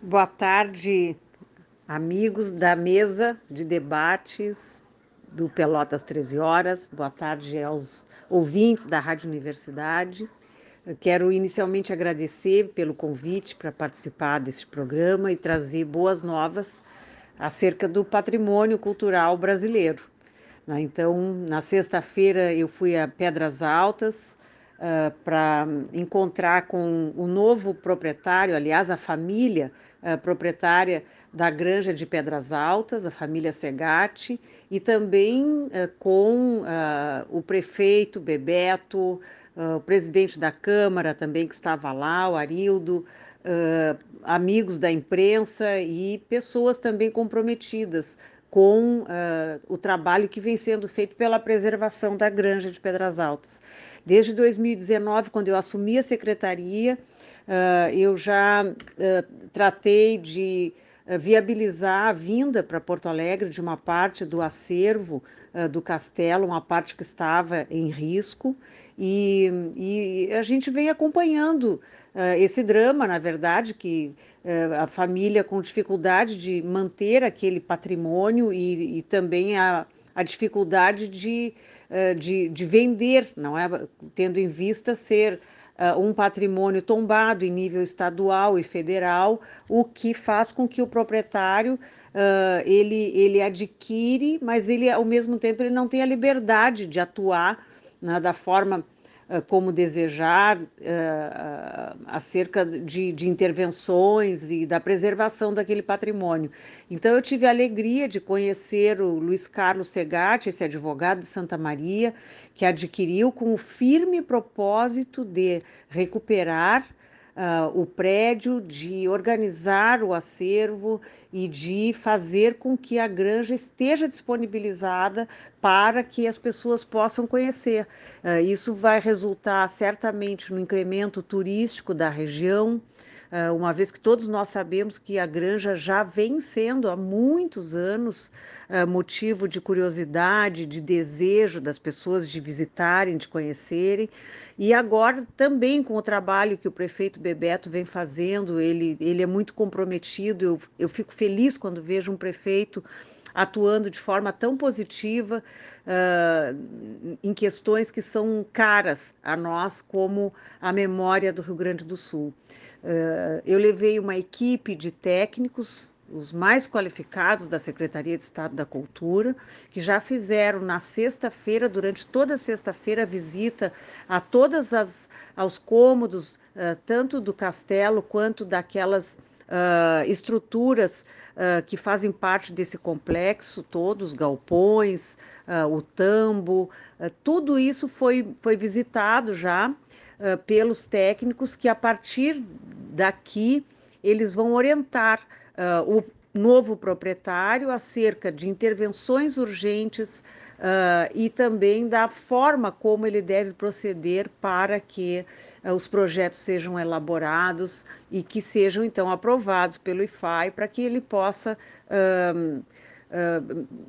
Boa tarde, amigos da mesa de debates do Pelotas 13 Horas. Boa tarde aos ouvintes da Rádio Universidade. Eu quero inicialmente agradecer pelo convite para participar deste programa e trazer boas novas acerca do patrimônio cultural brasileiro. Né? Então, na sexta-feira eu fui a Pedras Altas, uh, para encontrar com o novo proprietário, aliás, a família uh, proprietária da Granja de Pedras Altas, a família Segatti, e também uh, com o prefeito Bebeto, o presidente da Câmara também que estava lá, o Arildo, amigos da imprensa e pessoas também comprometidas com uh, o trabalho que vem sendo feito pela preservação da Granja de Pedras Altas. Desde 2019, quando eu assumi a secretaria, uh, eu já uh, tratei de viabilizar a vinda para Porto Alegre de uma parte do acervo do castelo, uma parte que estava em risco, e, e a gente vem acompanhando esse drama, na verdade, que a família com dificuldade de manter aquele patrimônio e, e também a, a dificuldade de, de, de, vender, não é? Tendo em vista ser um patrimônio tombado em nível estadual e federal, o que faz com que o proprietário ele, ele adquire, mas ele ao mesmo tempo ele não tem a liberdade de atuar né, da forma ah, como desejar uh, acerca de, de, intervenções e da preservação daquele patrimônio. Então, eu tive a alegria de conhecer o Luiz Carlos Segatti, esse advogado de Santa Maria, que adquiriu com o firme propósito de recuperar uh, o prédio, de organizar o acervo e de fazer com que a granja esteja disponibilizada para que as pessoas possam conhecer. Uh, isso vai resultar certamente no incremento turístico da região. Uh, uma vez que todos nós sabemos que a granja já vem sendo há muitos anos uh, motivo de curiosidade, de desejo das pessoas de visitarem, de conhecerem, e agora também com o trabalho que o prefeito Bebeto vem fazendo, ele, ele é muito comprometido, eu, eu fico feliz quando vejo um prefeito atuando de forma tão positiva uh, em questões que são caras a nós, como a memória do Rio Grande do Sul. Uh, eu levei uma equipe de técnicos os mais qualificados da Secretaria de Estado da Cultura, que já fizeram na sexta-feira, durante toda a sexta-feira, visita a todas as aos cômodos, uh, tanto do castelo quanto daquelas uh, estruturas uh, que fazem parte desse complexo todo, os galpões, uh, o tambo, tudo isso foi, foi visitado já pelos técnicos que a partir daqui eles vão orientar o novo proprietário acerca de intervenções urgentes uh, e também da forma como ele deve proceder para que uh, os projetos sejam elaborados e que sejam então aprovados pelo IFAI para que ele possa uh,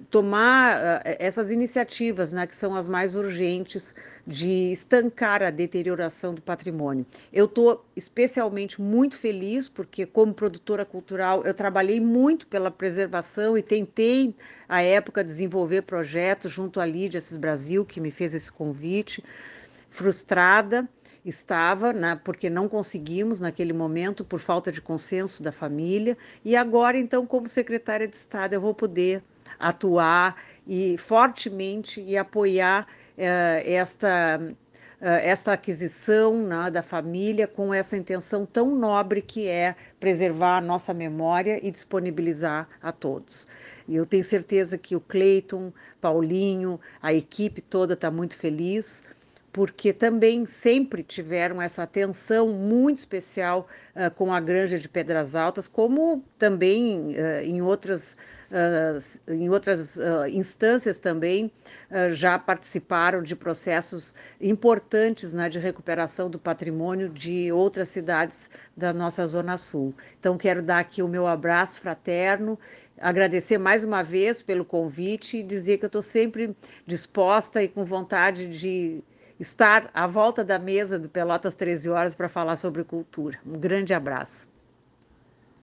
Tomar essas iniciativas, né, que são as mais urgentes de estancar a deterioração do patrimônio. Eu estou especialmente muito feliz porque, como produtora cultural, eu trabalhei muito pela preservação e tentei, à época, desenvolver projetos junto à Lídia Assis Brasil, que me fez esse convite frustrada estava, né, porque não conseguimos naquele momento por falta de consenso da família, e agora então como secretária de Estado eu vou poder atuar e fortemente e apoiar uh, esta esta aquisição né, da família com essa intenção tão nobre que é preservar a nossa memória e disponibilizar a todos. E eu tenho certeza que o Cleiton, Paulinho, a equipe toda está muito feliz porque também sempre tiveram essa atenção muito especial uh, com a Granja de Pedras Altas, como também uh, em outras, uh, em outras instâncias também já participaram de processos importantes né, de recuperação do patrimônio de outras cidades da nossa Zona Sul. Então, quero dar aqui o meu abraço fraterno agradecer mais uma vez pelo convite e dizer que eu estou sempre disposta e com vontade de estar à volta da mesa do Pelotas 13 Horas para falar sobre cultura. Um grande abraço.